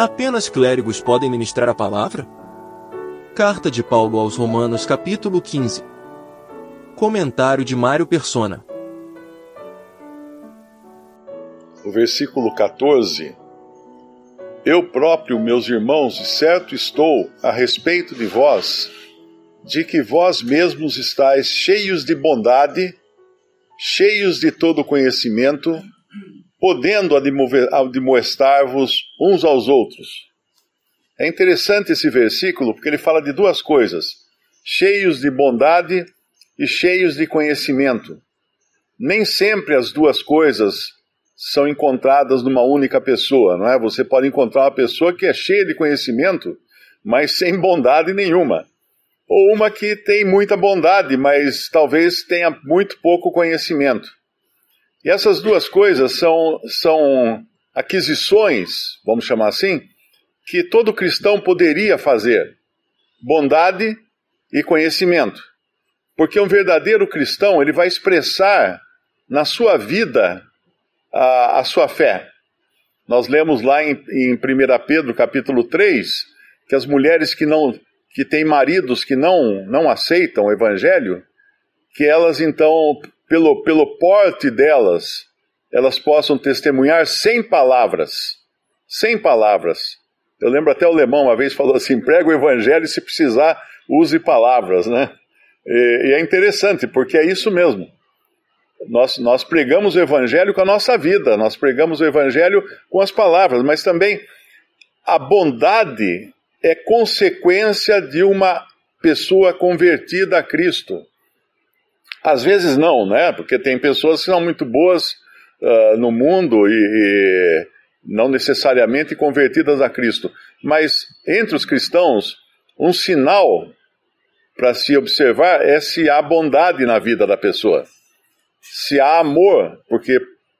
Apenas clérigos podem ministrar a palavra? Carta de Paulo aos Romanos, capítulo 15. Comentário de Mário Persona. O versículo 14. Eu próprio, meus irmãos, certo estou a respeito de vós, de que vós mesmos estáis cheios de bondade, cheios de todo conhecimento, podendo admoestar-vos uns aos outros. É interessante esse versículo porque ele fala de duas coisas: cheios de bondade e cheios de conhecimento. Nem sempre as duas coisas são encontradas numa única pessoa, não é? Você pode encontrar uma pessoa que é cheia de conhecimento, mas sem bondade nenhuma. Ou uma que tem muita bondade, mas talvez tenha muito pouco conhecimento. E essas duas coisas são, são aquisições, vamos chamar assim, que todo cristão poderia fazer: bondade e conhecimento. Porque um verdadeiro cristão, ele vai expressar na sua vida a, a sua fé. Nós lemos lá em, em 1 Pedro capítulo 3 que as mulheres que não que têm maridos que não, não aceitam o evangelho, que elas então pelo, pelo porte delas, elas possam testemunhar sem palavras. Sem palavras. Eu lembro até o alemão uma vez falou assim: prega o evangelho e se precisar, use palavras, né? E, e é interessante, porque é isso mesmo. Nós, nós pregamos o evangelho com a nossa vida, nós pregamos o evangelho com as palavras, mas também a bondade é consequência de uma pessoa convertida a Cristo. Às vezes não, né? Porque tem pessoas que são muito boas uh, no mundo e, e não necessariamente convertidas a Cristo. Mas entre os cristãos, um sinal para se observar é se há bondade na vida da pessoa. Se há amor, porque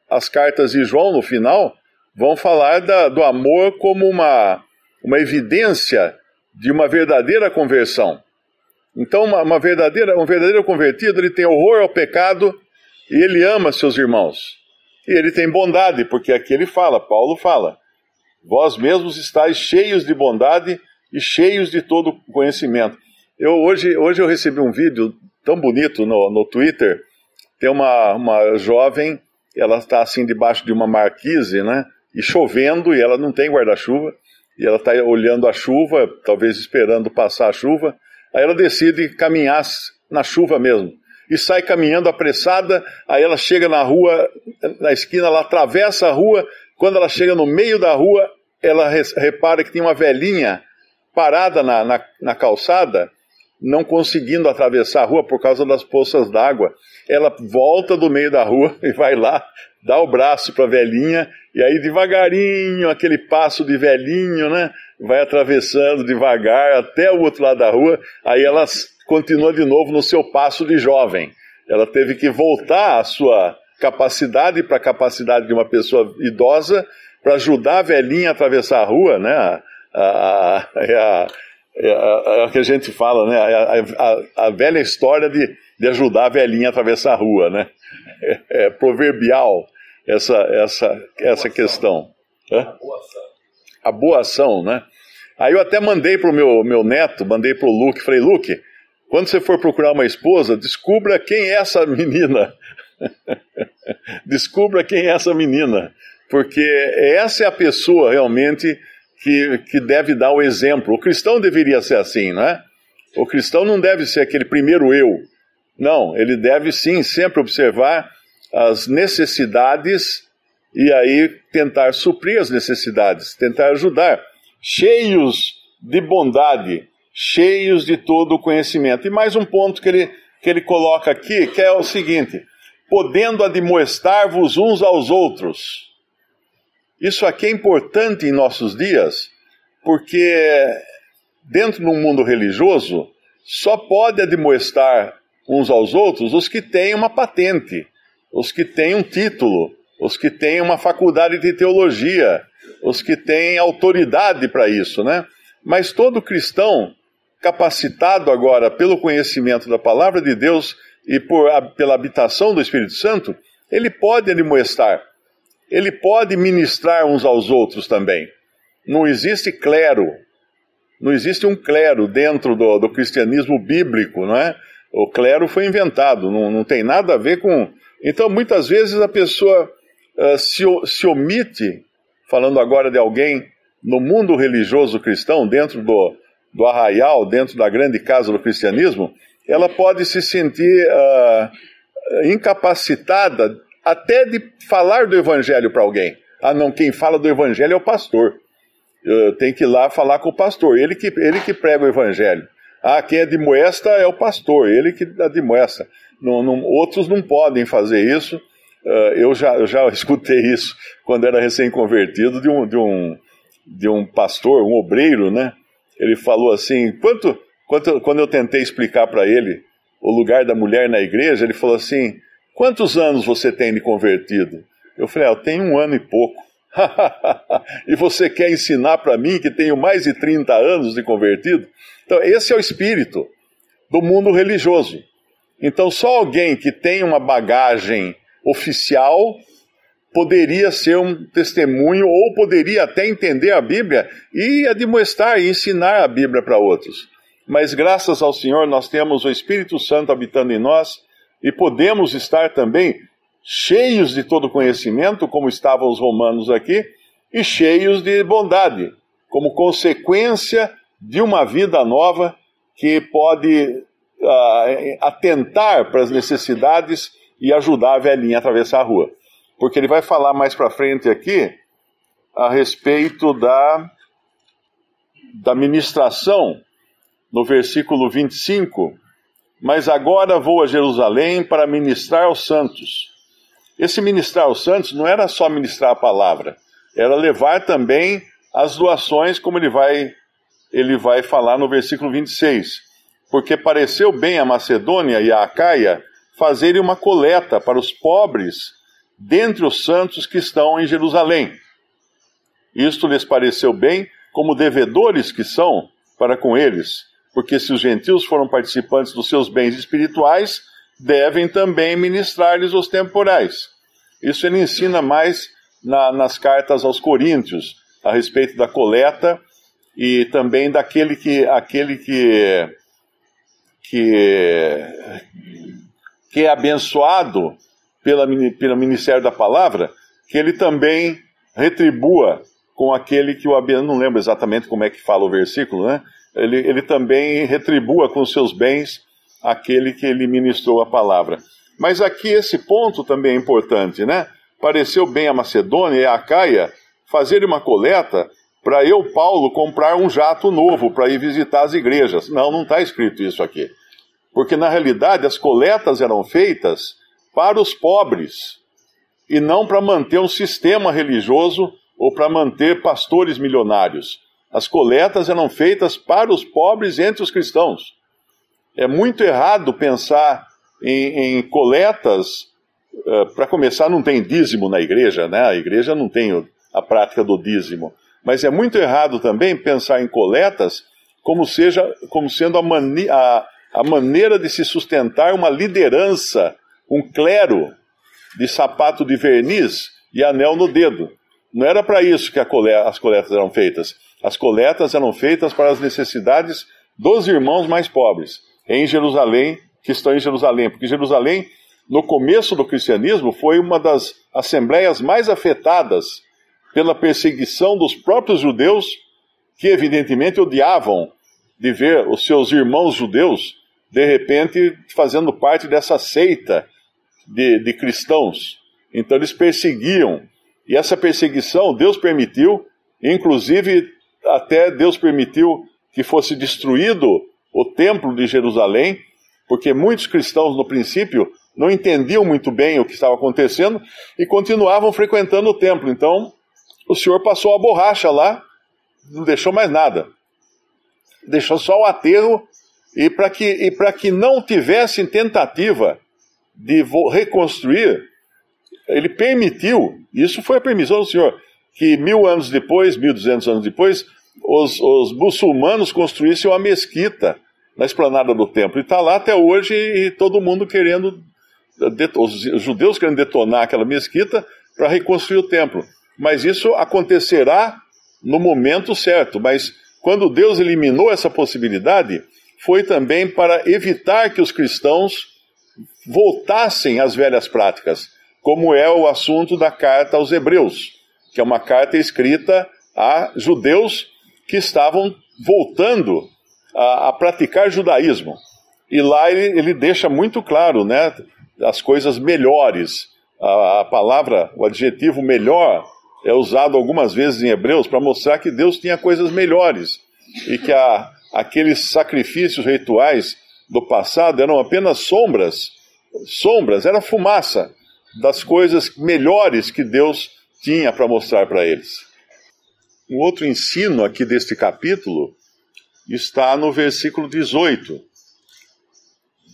as cartas de João no final vão falar da, do amor como uma, uma evidência de uma verdadeira conversão. Então, uma, uma, verdadeira, um verdadeiro convertido, ele tem horror ao pecado e ele ama seus irmãos. E ele tem bondade, porque aqui ele fala, Paulo fala, vós mesmos estáis cheios de bondade e cheios de todo conhecimento. Eu hoje, hoje eu recebi um vídeo tão bonito no, no Twitter, tem uma, uma jovem, ela está assim debaixo de uma marquise, né, e chovendo, e ela não tem guarda-chuva, e ela está olhando a chuva, talvez esperando passar a chuva, Aí ela decide caminhar na chuva mesmo. E sai caminhando apressada, aí ela chega na rua, na esquina, ela atravessa a rua. Quando ela chega no meio da rua, ela repara que tem uma velhinha parada na, na, na calçada, não conseguindo atravessar a rua por causa das poças d'água. Ela volta do meio da rua e vai lá, dá o braço para a velhinha, e aí devagarinho, aquele passo de velhinho, né? Vai atravessando devagar até o outro lado da rua, aí ela continua de novo no seu passo de jovem. Ela teve que voltar a sua capacidade para a capacidade de uma pessoa idosa para ajudar a velhinha a atravessar a rua, né? A, a, a, é o que a gente fala, né? A, a, velha história de, de ajudar a velhinha a atravessar a rua, né? É, é proverbial essa, essa, essa questão. Hã? A boa ação, né? Aí eu até mandei para o meu, meu neto, mandei para o Luke, falei, Luke, quando você for procurar uma esposa, descubra quem é essa menina. descubra quem é essa menina. Porque essa é a pessoa realmente que, que deve dar o exemplo. O cristão deveria ser assim, não é? O cristão não deve ser aquele primeiro eu. Não, ele deve sim sempre observar as necessidades e aí tentar suprir as necessidades, tentar ajudar cheios de bondade, cheios de todo o conhecimento. E mais um ponto que ele, que ele coloca aqui, que é o seguinte: podendo admoestar-vos uns aos outros. Isso aqui é importante em nossos dias, porque dentro do mundo religioso, só pode admoestar uns aos outros os que têm uma patente, os que têm um título, os que têm uma faculdade de teologia, os que têm autoridade para isso, né? Mas todo cristão capacitado agora pelo conhecimento da palavra de Deus e por, pela habitação do Espírito Santo, ele pode admoestar, ele pode ministrar uns aos outros também. Não existe clero. Não existe um clero dentro do, do cristianismo bíblico, não é? O clero foi inventado, não, não tem nada a ver com. Então, muitas vezes a pessoa uh, se, se omite, falando agora de alguém no mundo religioso cristão, dentro do, do arraial, dentro da grande casa do cristianismo, ela pode se sentir uh, incapacitada até de falar do evangelho para alguém. Ah, não, quem fala do evangelho é o pastor. Tem que ir lá falar com o pastor, ele que, ele que prega o evangelho. Ah, quem é de moesta é o pastor, ele que de moesta. Não, não, outros não podem fazer isso. Uh, eu, já, eu já escutei isso quando era recém-convertido de um, de, um, de um pastor, um obreiro, né? Ele falou assim: quanto, quanto, quando eu tentei explicar para ele o lugar da mulher na igreja, ele falou assim: quantos anos você tem de convertido? Eu falei: ah, eu tenho um ano e pouco. e você quer ensinar para mim que tenho mais de 30 anos de convertido? Então, esse é o espírito do mundo religioso. Então, só alguém que tem uma bagagem oficial poderia ser um testemunho ou poderia até entender a Bíblia e admoestar e ensinar a Bíblia para outros. Mas graças ao Senhor nós temos o Espírito Santo habitando em nós e podemos estar também cheios de todo conhecimento, como estavam os romanos aqui, e cheios de bondade, como consequência de uma vida nova que pode uh, atentar para as necessidades e ajudar a velhinha a atravessar a rua. Porque ele vai falar mais para frente aqui a respeito da, da ministração, no versículo 25. Mas agora vou a Jerusalém para ministrar aos santos. Esse ministrar aos santos não era só ministrar a palavra, era levar também as doações, como ele vai ele vai falar no versículo 26. Porque pareceu bem a Macedônia e a Acaia fazerem uma coleta para os pobres dentre os santos que estão em Jerusalém. Isto lhes pareceu bem, como devedores que são para com eles, porque se os gentios foram participantes dos seus bens espirituais, devem também ministrar-lhes os temporais. Isso ele ensina mais na, nas cartas aos Coríntios, a respeito da coleta e também daquele que aquele que que, que é abençoado pela, pelo ministério da palavra, que ele também retribua com aquele que o abençoa. Não lembro exatamente como é que fala o versículo, né? Ele, ele também retribua com seus bens aquele que ele ministrou a palavra. Mas aqui esse ponto também é importante, né? Pareceu bem a Macedônia e a Acaia fazer uma coleta para eu, Paulo, comprar um jato novo para ir visitar as igrejas. Não, não está escrito isso aqui. Porque na realidade as coletas eram feitas para os pobres e não para manter um sistema religioso ou para manter pastores milionários. As coletas eram feitas para os pobres entre os cristãos. É muito errado pensar em, em coletas. Uh, para começar, não tem dízimo na igreja, né? A igreja não tem a prática do dízimo. Mas é muito errado também pensar em coletas como, seja, como sendo a, mani a, a maneira de se sustentar uma liderança, um clero de sapato de verniz e anel no dedo. Não era para isso que as coletas eram feitas. As coletas eram feitas para as necessidades dos irmãos mais pobres em Jerusalém, que estão em Jerusalém, porque Jerusalém, no começo do cristianismo, foi uma das assembleias mais afetadas pela perseguição dos próprios judeus, que evidentemente odiavam de ver os seus irmãos judeus, de repente, fazendo parte dessa seita de, de cristãos. Então eles perseguiam. E essa perseguição Deus permitiu, inclusive até Deus permitiu que fosse destruído o templo de Jerusalém, porque muitos cristãos no princípio não entendiam muito bem o que estava acontecendo e continuavam frequentando o templo. Então, o senhor passou a borracha lá, não deixou mais nada. Deixou só o aterro e para que, e que não tivessem tentativa de reconstruir, ele permitiu, isso foi a permissão do senhor, que mil anos depois, mil duzentos anos depois, os, os muçulmanos construíssem uma mesquita na esplanada do templo. E está lá até hoje e todo mundo querendo, os judeus querendo detonar aquela mesquita para reconstruir o templo mas isso acontecerá no momento certo, mas quando Deus eliminou essa possibilidade, foi também para evitar que os cristãos voltassem às velhas práticas, como é o assunto da carta aos Hebreus, que é uma carta escrita a judeus que estavam voltando a, a praticar judaísmo. E lá ele, ele, deixa muito claro, né, as coisas melhores. A, a palavra, o adjetivo melhor é usado algumas vezes em Hebreus para mostrar que Deus tinha coisas melhores e que a, aqueles sacrifícios rituais do passado eram apenas sombras, sombras, era fumaça das coisas melhores que Deus tinha para mostrar para eles. Um outro ensino aqui deste capítulo está no versículo 18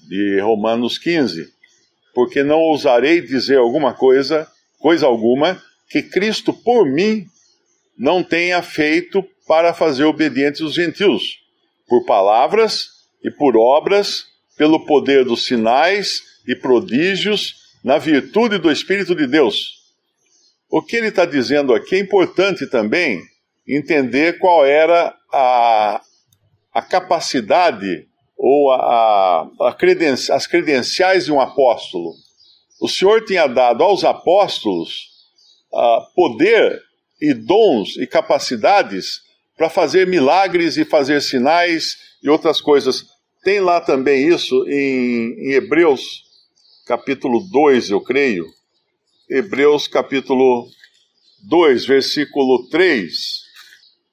de Romanos 15. Porque não ousarei dizer alguma coisa, coisa alguma, que Cristo por mim não tenha feito para fazer obedientes os gentios, por palavras e por obras, pelo poder dos sinais e prodígios, na virtude do Espírito de Deus. O que ele está dizendo aqui é importante também entender qual era a, a capacidade ou a, a creden as credenciais de um apóstolo. O Senhor tinha dado aos apóstolos uh, poder e dons e capacidades para fazer milagres e fazer sinais e outras coisas. Tem lá também isso em, em Hebreus, capítulo 2, eu creio. Hebreus, capítulo 2, versículo 3.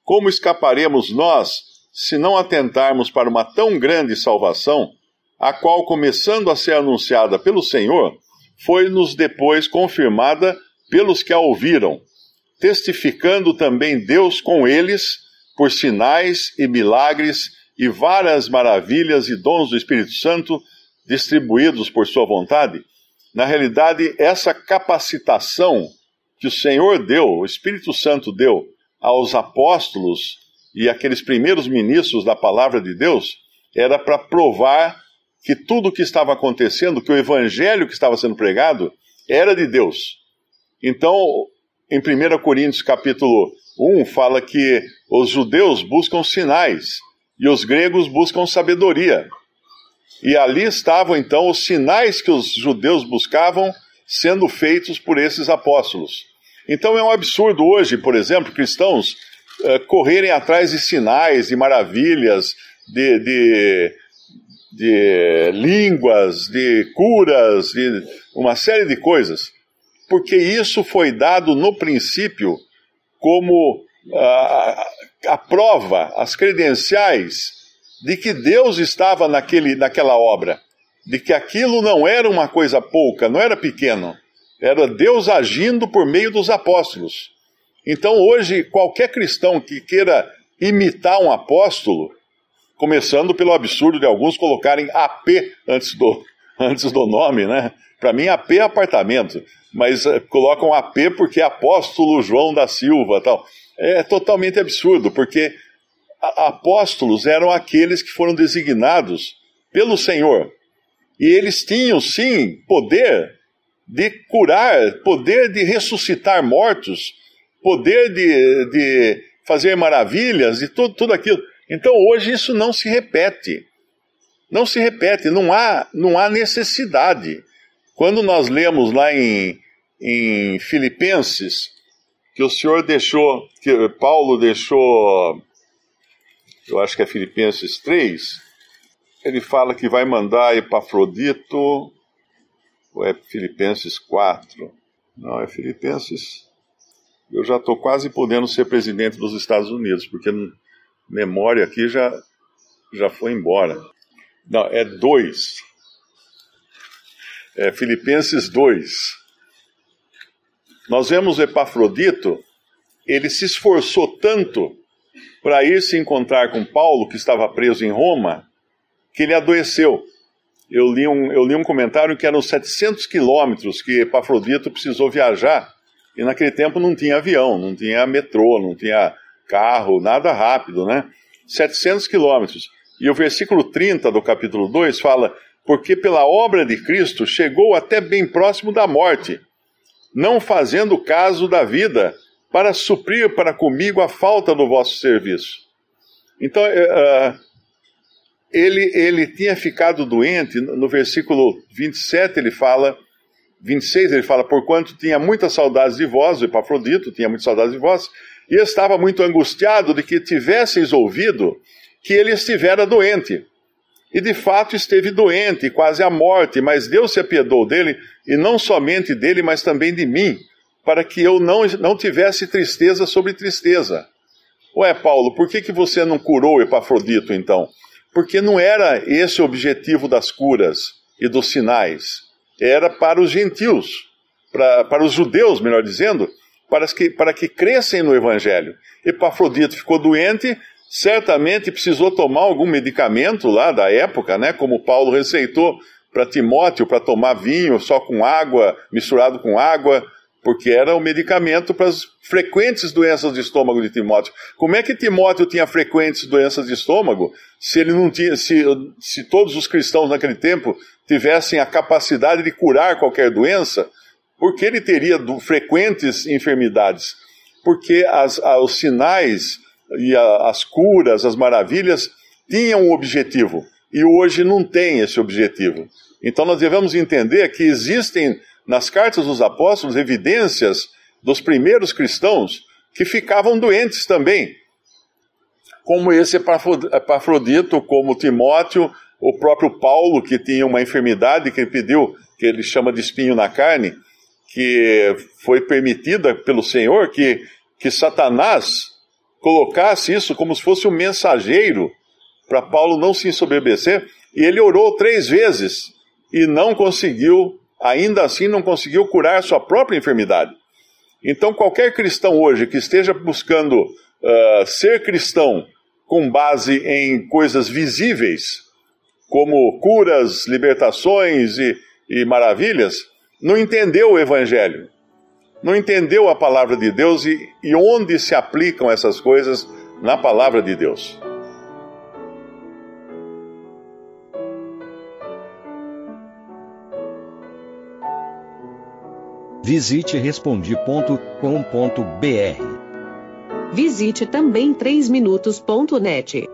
Como escaparemos nós se não atentarmos para uma tão grande salvação, a qual, começando a ser anunciada pelo Senhor, foi-nos depois confirmada pelos que a ouviram, testificando também Deus com eles por sinais e milagres e várias maravilhas e dons do Espírito Santo distribuídos por sua vontade? Na realidade, essa capacitação que o Senhor deu, o Espírito Santo deu aos apóstolos e aqueles primeiros ministros da palavra de Deus era para provar que tudo o que estava acontecendo, que o evangelho que estava sendo pregado, era de Deus. Então, em 1 Coríntios capítulo 1 fala que os judeus buscam sinais e os gregos buscam sabedoria. E ali estavam então os sinais que os judeus buscavam sendo feitos por esses apóstolos. Então é um absurdo hoje, por exemplo, cristãos uh, correrem atrás de sinais, de maravilhas, de, de, de línguas, de curas, de uma série de coisas, porque isso foi dado no princípio como uh, a prova, as credenciais de que Deus estava naquele, naquela obra, de que aquilo não era uma coisa pouca, não era pequeno era Deus agindo por meio dos apóstolos. Então, hoje, qualquer cristão que queira imitar um apóstolo, começando pelo absurdo de alguns colocarem AP antes do, antes do nome, né? Para mim, AP é apartamento, mas uh, colocam AP porque é apóstolo João da Silva tal. É totalmente absurdo, porque apóstolos eram aqueles que foram designados pelo Senhor. E eles tinham, sim, poder de curar, poder de ressuscitar mortos, poder de, de fazer maravilhas e tudo, tudo aquilo. Então hoje isso não se repete. Não se repete, não há, não há necessidade. Quando nós lemos lá em, em Filipenses, que o Senhor deixou, que Paulo deixou, eu acho que é Filipenses 3, ele fala que vai mandar Epafrodito ou é Filipenses 4? Não, é Filipenses. Eu já estou quase podendo ser presidente dos Estados Unidos, porque memória aqui já, já foi embora. Não, é 2. É Filipenses 2. Nós vemos Epafrodito, ele se esforçou tanto para ir se encontrar com Paulo, que estava preso em Roma, que ele adoeceu eu li um, eu li um comentário que eram 700 quilômetros que Epafrodito precisou viajar, e naquele tempo não tinha avião, não tinha metrô, não tinha carro, nada rápido, né? 700 quilômetros. E o versículo 30 do capítulo 2 fala: Porque pela obra de Cristo chegou até bem próximo da morte, não fazendo caso da vida, para suprir para comigo a falta do vosso serviço. Então, uh, ele, ele tinha ficado doente, no versículo 27 ele fala, 26 ele fala, porquanto tinha muitas saudades de vós, o Epafrodito tinha muitas saudades de vós, e estava muito angustiado de que tivesseis ouvido que ele estivera doente. E de fato esteve doente, quase à morte, mas Deus se apiedou dele, e não somente dele, mas também de mim, para que eu não, não tivesse tristeza sobre tristeza. Ué, Paulo, por que, que você não curou Epafrodito então? Porque não era esse o objetivo das curas e dos sinais. Era para os gentios, para, para os judeus, melhor dizendo, para que, para que crescem no Evangelho. Epafrodito ficou doente, certamente precisou tomar algum medicamento lá da época, né? Como Paulo receitou para Timóteo para tomar vinho só com água, misturado com água, porque era o medicamento para as frequentes doenças de estômago de Timóteo. Como é que Timóteo tinha frequentes doenças de estômago se ele não tinha, se, se todos os cristãos naquele tempo tivessem a capacidade de curar qualquer doença? Por que ele teria frequentes enfermidades? Porque as, os sinais e a, as curas, as maravilhas, tinham um objetivo. E hoje não tem esse objetivo. Então nós devemos entender que existem nas cartas dos apóstolos evidências dos primeiros cristãos que ficavam doentes também. Como esse Epafrodito, como Timóteo, o próprio Paulo, que tinha uma enfermidade que ele pediu, que ele chama de espinho na carne, que foi permitida pelo Senhor, que, que Satanás colocasse isso como se fosse um mensageiro para Paulo não se ensoberbecer, e ele orou três vezes e não conseguiu, ainda assim não conseguiu curar sua própria enfermidade. Então, qualquer cristão hoje que esteja buscando uh, ser cristão com base em coisas visíveis, como curas, libertações e, e maravilhas, não entendeu o Evangelho não entendeu a palavra de Deus e, e onde se aplicam essas coisas na palavra de Deus. Visite respondi.com.br. Visite também 3minutos.net.